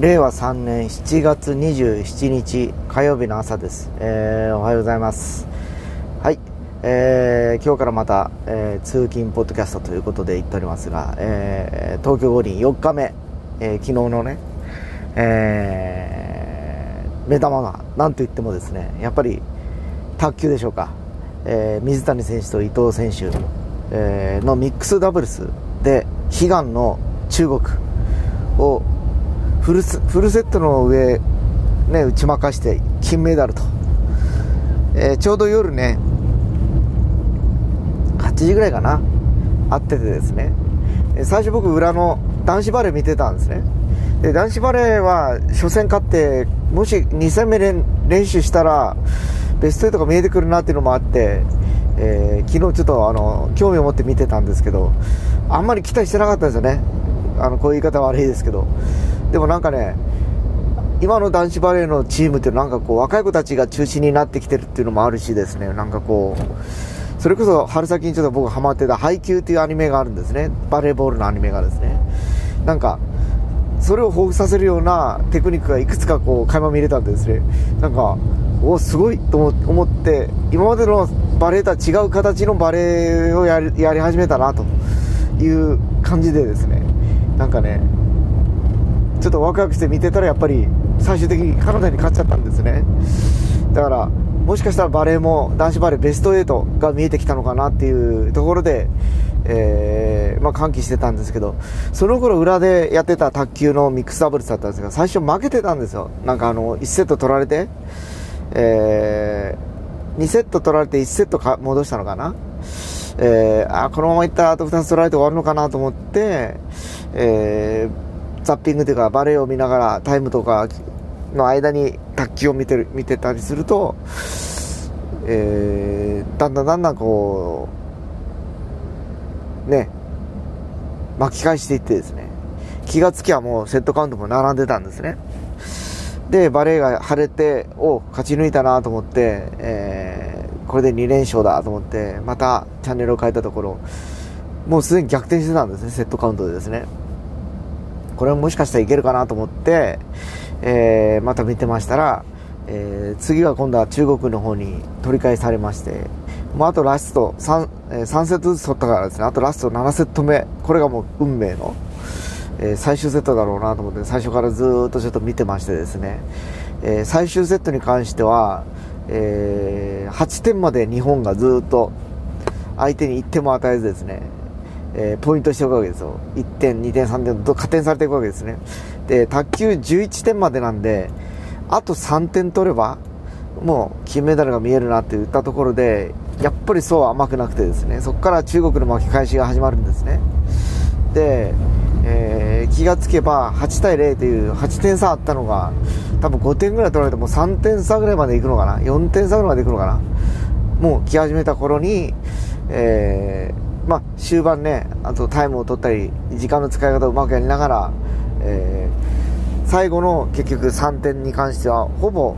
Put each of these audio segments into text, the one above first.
令和3年7月27日火曜日の朝です、えーおはようございます。はい、えー今日からまた、えー通勤ポッドキャストということで言っておりますが、えー東京五輪4日目、えー昨日のね、えー目玉が何と言ってもですねやっぱり卓球でしょうか、えー水谷選手と伊藤選手、えーのミックスダブルスで悲願の中国をフルセットの上、ね、打ち負かして金メダルと、えーちょうど夜ね8時ぐらいかな会っててですね。最初僕裏の男子バレー見てたんですね。で男子バレーは初戦勝ってもし2戦目練練習したらベスト8が見えてくるなっていうのもあって、えー昨日ちょっとあの興味を持って見てたんですけどあんまり期待してなかったんですよね。あのこういう言い方は悪いですけど。でもなんかね今の男子バレーのチームってなんかこう若い子たちが中心になってきてるっていうのもあるしですね。なんかこうそれこそ春先にちょっと僕ハマってた配球っていうアニメがあるんですね。バレーボールのアニメがですね。なんかそれを彷彿させるようなテクニックがいくつかこう垣間見れたんですね。なんかおすごいと思って今までのバレーとは違う形のバレーをやりやり始めたなという感じでですね。なんかねちょっとワクワクして見てたらやっぱり最終的にカナダに勝っちゃったんですね。だからもしかしたらバレーも男子バレーベスト8が見えてきたのかなっていうところで、えーまあ、歓喜してたんですけどその頃裏でやってた卓球のミックスダブルスだったんですが最初負けてたんですよ。なんかあの1セット取られて、え2セット取られて1セットか戻したのかな。えーあこのままいったらあと2つ取られて終わるのかなと思って、えーザッピングというかバレーを見ながらタイムとかの間に卓球を見てる見てたりすると、えーだんだんだんだんこうね巻き返していってですね。気がつきゃもうセットカウントも並んでたんですね。でバレーが晴れてお勝ち抜いたなと思って、えーこれで2連勝だと思ってまたチャンネルを変えたところもうすでに逆転してたんですねセットカウントでですね。これももしかしたらいけるかなと思って、えーまた見てましたら、えー次は今度は中国の方に取り返されましてもうあとラスト 3,、えー3セットずつ取ったからですね。あとラスト7セット目。これがもう運命の、えー最終セットだろうなと思って最初からずっとちょっと見てましてですね、えー最終セットに関しては、えー8点まで日本がずっと相手に1点も与えずですね、えーポイントしていくわけですよ。1点2点3点と加点されていくわけですね。で卓球11点までなんであと3点取ればもう金メダルが見えるなって言ったところでやっぱりそうは甘くなくてですね。そこから中国の巻き返しが始まるんですね。で、えー気がつけば8対0という8点差あったのが多分5点ぐらい取られてもう3点差ぐらいまでいくのかな？4点差ぐらいまでいくのかな？もう来始めた頃に、えーまあ、終盤ねあとタイムを取ったり時間の使い方をうまくやりながら、えー最後の結局3点に関してはほぼ、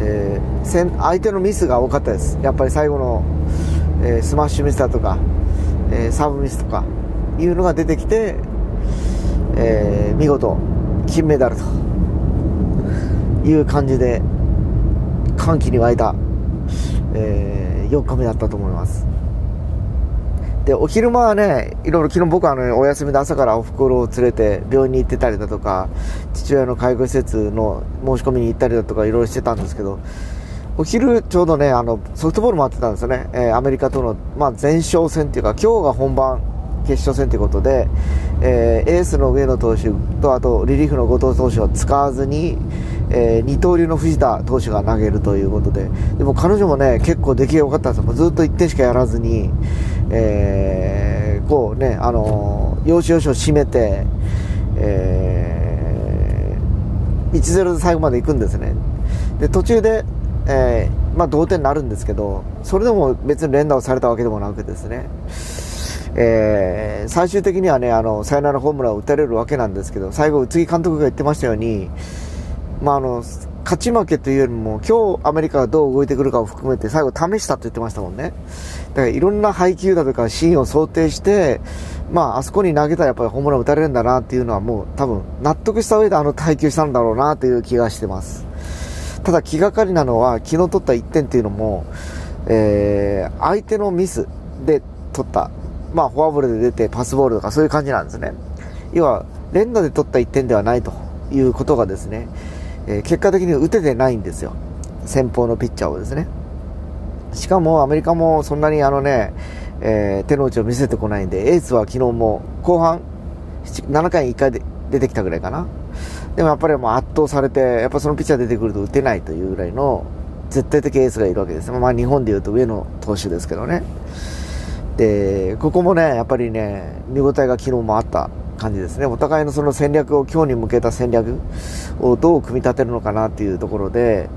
えー相手のミスが多かったです。やっぱり最後の、えースマッシュミスだとか、えサーブミスとかいうのが出てきて、え見事金メダルという感じで歓喜に沸いた、え4日目だったと思います。でお昼間はねいろいろ昨日僕はあのお休みで朝からおふくろを連れて病院に行ってたりだとか父親の介護施設の申し込みに行ったりだとかいろいろしてたんですけどお昼ちょうどねあのソフトボールもやってたんですよね、えーアメリカとの、まあ、前哨戦っていうか今日が本番決勝戦ということで、えーエースの上野投手とあとリリーフの後藤投手を使わずに、えー二刀流の藤田投手が投げるということで。でも彼女もね結構出来が良かったんですよ。ずっと1点しかやらずに、えーこうねあのー要所要所を締めて、えー1-0で最後まで行くんですね。で途中で、えーまあ、同点になるんですけどそれでも別に連打をされたわけでもなくですね。えー最終的にはねあのサヨナラホームランを打たれるわけなんですけど最後、宇津木監督が言ってましたように、まあ、あの勝ち負けというよりも、今日アメリカがどう動いてくるかを含めて最後試したって言ってましたもんね。だからいろんな配球だとかシーンを想定して、まあ、あそこに投げたらやっぱりホームラン打たれるんだなっていうのはもう多分納得した上であの配球したんだろうなという気がしてます。ただ気がかりなのは昨日取った1点っていうのも、えー、相手のミスで取った、まあフォアボールで出てパスボールとかそういう感じなんですね。要は、連打で取った1点ではないということがですね、えー、結果的に打ててないんですよ。先方のピッチャーをですね。しかもアメリカもそんなにあのね、えー、手の内を見せてこないんで、エースは昨日も後半、7回に1回で出てきたぐらいかな。でもやっぱりもう圧倒されて、やっぱそのピッチャー出てくると打てないというぐらいの絶対的エースがいるわけです。まあ日本でいうと上野投手ですけどね。で、ここもね、やっぱりね、見応えが昨日もあった感じですね。お互いのその戦略を今日に向けた戦略をどう組み立てるのかなっていうところで、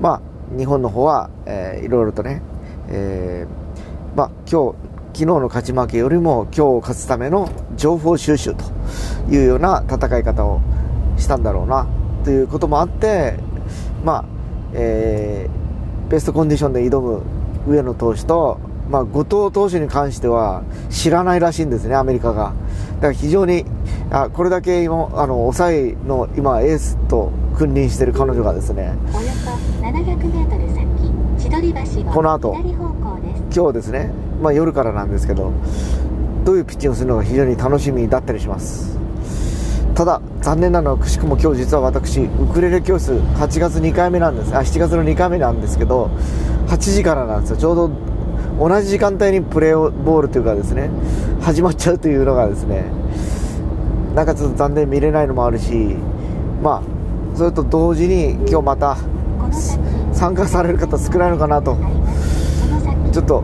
まあ、日本の方は、えー、いろいろとね、えー、まあ、今日、昨日の勝ち負けよりも今日を勝つための情報収集というような戦い方をしたんだろうなということもあって、まあ、えー、ベストコンディションで挑む上野投手と、まあ、後藤投手に関しては知らないらしいんですね、アメリカが。だから非常に、あこれだけ今、あの、抑えの今、エースと君臨している彼女がですね、およそ700メートル先、千鳥橋この後、今日ですね、まあ、夜からなんですけど、どういうピッチングをするのが非常に楽しみだったりします。ただ、残念なのは、くしくも今日実は私、ウクレレ教室、8月2回目なんです、あ、7月の2回目なんですけど、8時からなんですよ。ちょうど同じ時間帯にプレーボールというかですね、始まっちゃうというのがですね、なんかちょっと残念見れないのもあるし、まあ、それと同時に今日また参加される方少ないのかなと、ちょっと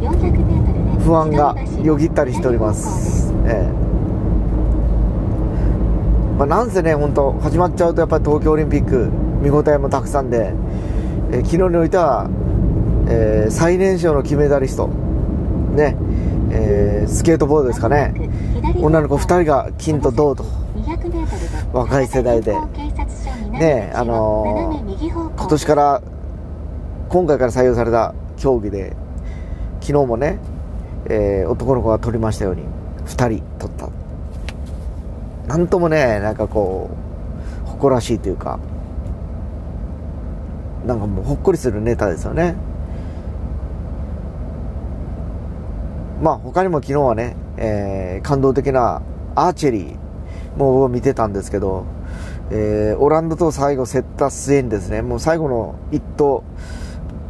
不安がよぎったりしております。ええまあ、なんせね、本当始まっちゃうとやっぱり東京オリンピック見応えもたくさんで、え昨日においてはえー、最年少の金メダリスト、ねえー、スケートボードですかね、女の子2人が金と銅と、若い世代で、ねあのー、今年から、今回から採用された競技で、昨日もね、えー、男の子が取りましたように、2人取った。なんともね、なんかこう、誇らしいというか、なんかもうほっこりするネタですよね。まあ他にも昨日はね、えー、感動的なアーチェリーも見てたんですけど、えー、オランダと最後競った末にですね、もう最後の一投、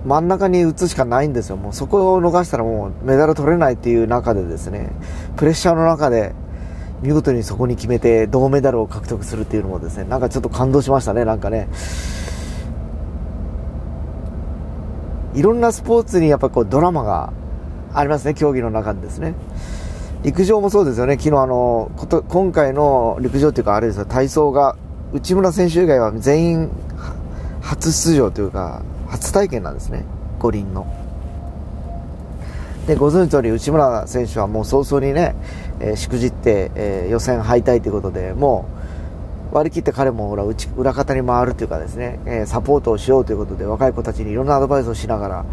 真ん中に打つしかないんですよ。もうそこを逃したらもうメダル取れないっていう中でですね、プレッシャーの中で見事にそこに決めて銅メダルを獲得するっていうのもですね、なんかちょっと感動しましたね、なんかね。いろんなスポーツにやっぱこうドラマがありますね、競技の中でですね。陸上もそうですよね、昨日あの、こと今回の陸上というか、あれですよ、体操が、内村選手以外は全員初出場というか、初体験なんですね、五輪の。で、ご存知通り、内村選手はもう早々にね、えー、しくじって、えー、予選敗退ということで、もう、割り切って彼も裏裏方に回るというかですね、えー、サポートをしようということで、若い子たちにいろんなアドバイスをしながら、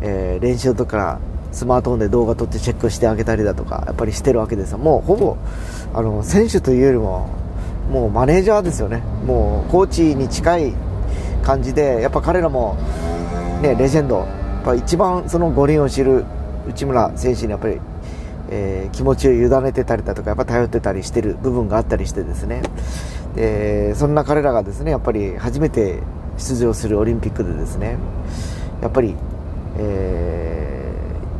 え練習の時からスマートフォンで動画撮ってチェックしてあげたりだとか、やっぱりしてるわけですよ。もうほぼ、あの、選手というよりも、もうマネージャーですよね。もうコーチに近い感じで、やっぱ彼らも、ね、レジェンド、やっぱ一番その五輪を知る内村選手にやっぱり、えー、気持ちを委ねてたりだとか、やっぱ頼ってたりしてる部分があったりしてですね。で、そんな彼らがですね、やっぱり初めて出場するオリンピックでですね、やっぱり、えー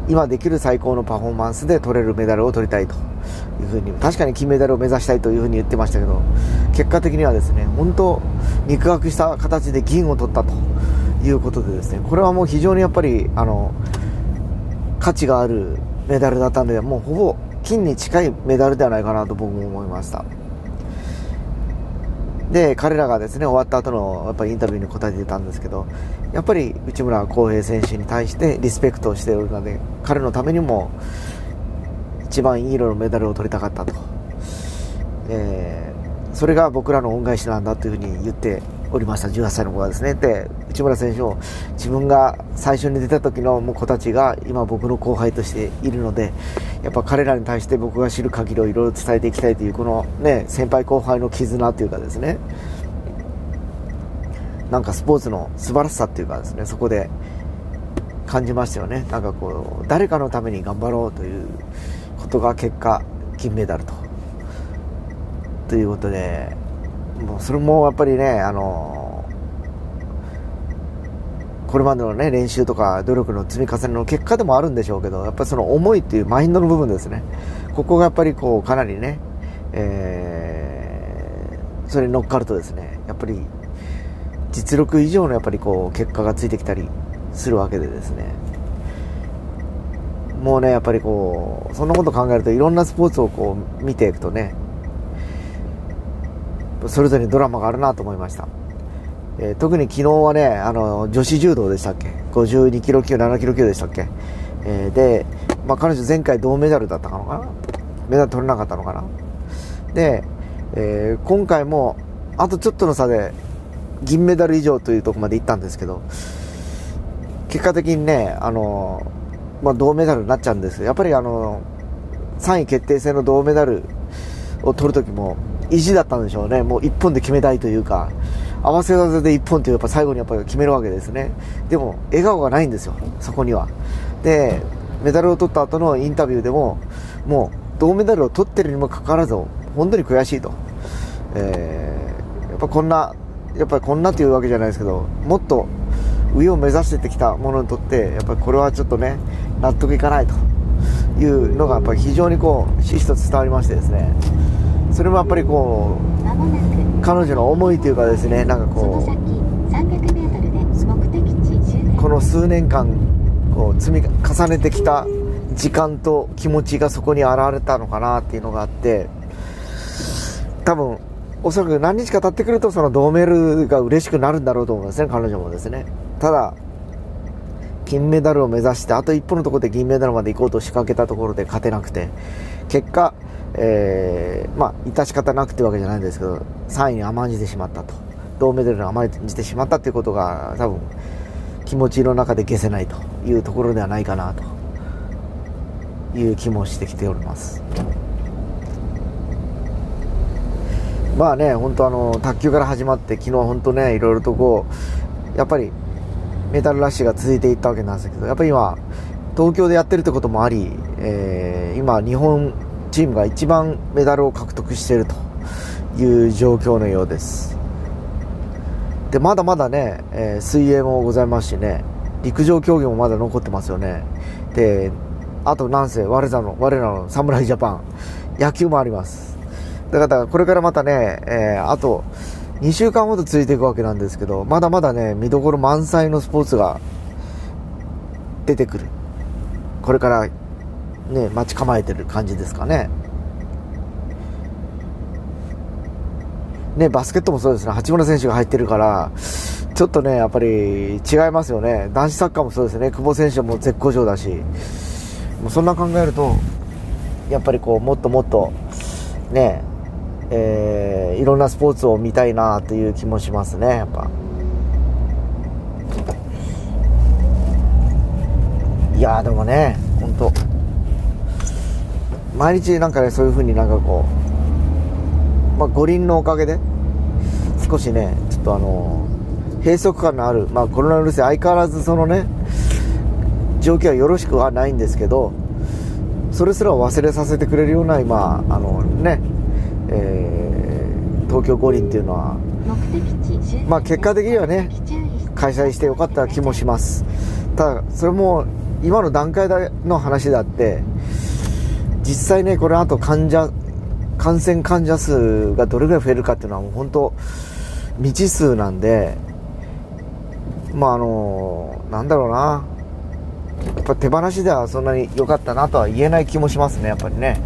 今できる最高のパフォーマンスで取れるメダルを取りたいというふうに、確かに金メダルを目指したいというふうに言ってましたけど、結果的にはですね、本当、肉薄した形で銀を取ったということでですね、これはもう非常にやっぱり、あの、価値があるメダルだったので、もうほぼ金に近いメダルではないかなと僕も思いました。で、彼らがですね、終わった後のやっぱりインタビューに答えていたんですけど、やっぱり内村航平選手に対してリスペクトをしておるので、彼のためにも一番いい色のメダルを取りたかったと。えー、それが僕らの恩返しなんだというふうに言っておりました18歳の子がですねで内村選手も自分が最初に出た時の子たちが今僕の後輩としているのでやっぱ彼らに対して僕が知る限りをいろいろ伝えていきたいというこのね先輩後輩の絆というかですね。なんかスポーツの素晴らしさっていうかですねそこで感じましたよね。なんかこう誰かのために頑張ろうということが結果金メダルと。ということでもうそれもやっぱりねあのこれまでのね練習とか努力の積み重ねの結果でもあるんでしょうけどやっぱりその思いっていうマインドの部分ですね。ここがやっぱりこうかなりね、えー、それに乗っかるとですねやっぱり実力以上のやっぱりこう結果がついてきたりするわけでですね。もうねやっぱりこうそんなこと考えるといろんなスポーツをこう見ていくとねそれぞれにドラマがあるなと思いました、えー、特に昨日はねあの女子柔道でしたっけ？52キロ級7キロ級でしたっけ、えー、で、まあ、彼女前回銅メダルだったのかな？メダル取れなかったのかな？で、えー、今回もあとちょっとの差で銀メダル以上というところまで行ったんですけど結果的にねあの、まあ、銅メダルになっちゃうんですやっぱりあの3位決定戦の銅メダルを取るときも意地だったんでしょうね、もう1本で決めたいというか、合わせ技で1本というやっぱ最後にやっぱり決めるわけですね。でも、笑顔がないんですよ、そこには。で、メダルを取った後のインタビューでも、もう銅メダルを取ってるにもかかわらず、本当に悔しいと。えー、やっぱこんな、やっぱりこんなというわけじゃないですけど、もっと上を目指してきたものにとって、やっぱりこれはちょっとね、納得いかないというのが、やっぱり非常にこう、ひしと伝わりましてですね。それもやっぱりこう彼女の思いというかですねなんかこうこの数年間こう積み重ねてきた時間と気持ちがそこに現れたのかなっていうのがあって多分おそらく何日か経ってくるとその銅メダルが嬉しくなるんだろうと思うんですね彼女もですね。ただ金メダルを目指してあと一歩のところで銀メダルまで行こうと仕掛けたところで勝てなくて結果えー、まあ、致し方なくてわけじゃないんですけど、3位に甘んじてしまったと。銅メダルに甘んじてしまったということが、多分、気持ちの中で消せないというところではないかなという気もしてきております。まあね、本当あの、卓球から始まって、昨日本当ね、いろいろとこう、やっぱり、メダルラッシュが続いていったわけなんですけど、やっぱり今、東京でやってるってこともあり、えー、今、日本チームが一番メダルを獲得しているという状況のようです。でまだまだね、えー、水泳もございますしね陸上競技もまだ残ってますよね。であとなんせ我らの我らの侍ジャパン野球もあります。だからこれからまたね、えー、あと2週間ほど続いていくわけなんですけどまだまだね見どころ満載のスポーツが出てくるこれからね、待ち構えてる感じですかね。ね、バスケットもそうですね、八村選手が入ってるから、ちょっとね、やっぱり違いますよね。男子サッカーもそうですね、久保選手も絶好調だし、もうそんな考えると、やっぱりこう、もっともっと、ね、えー、いろんなスポーツを見たいなという気もしますね、やっぱ。いやでもね、本当毎日なんかねそういう風になんかこう、まあ、五輪のおかげで少しねちょっとあの閉塞感のある、まあ、コロナウイルス相変わらずそのね状況はよろしくはないんですけどそれすら忘れさせてくれるような今あのね、東京五輪っていうのはまあ結果的にはね開催してよかった気もしますただそれも今の段階の話であって実際ね、これあと患者、感染患者数がどれぐらい増えるかっていうのはもう本当未知数なんで、まああの、なんだろうな。やっぱ手放しではそんなに良かったなとは言えない気もしますね、やっぱりね。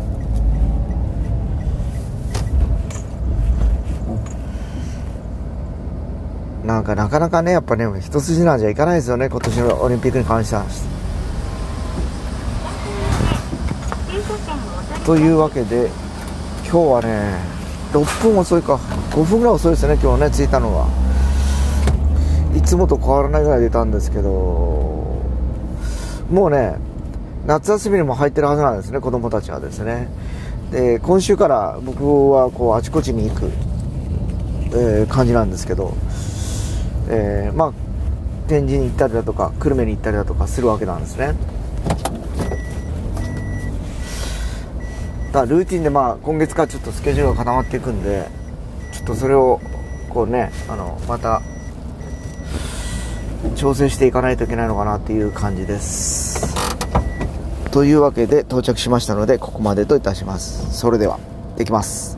なんかなかなかね、やっぱね、一筋縄じゃいかないですよね、今年のオリンピックに関しては。というわけで今日はね6分遅いか5分ぐらい遅いですね今日ね着いたのは。いつもと変わらないぐらい出たんですけどもうね夏休みにも入ってるはずなんですね子供たちはですね。で今週から僕はこうあちこちに行く、えー、感じなんですけど、えー、まあ展示に行ったりだとか久留米に行ったりだとかするわけなんですね。だルーティンでまあ今月からちょっとスケジュールが固まっていくんでちょっとそれをこうねあのまた調整していかないといけないのかなっていう感じです。というわけで到着しましたのでここまでといたします。それでは行きます。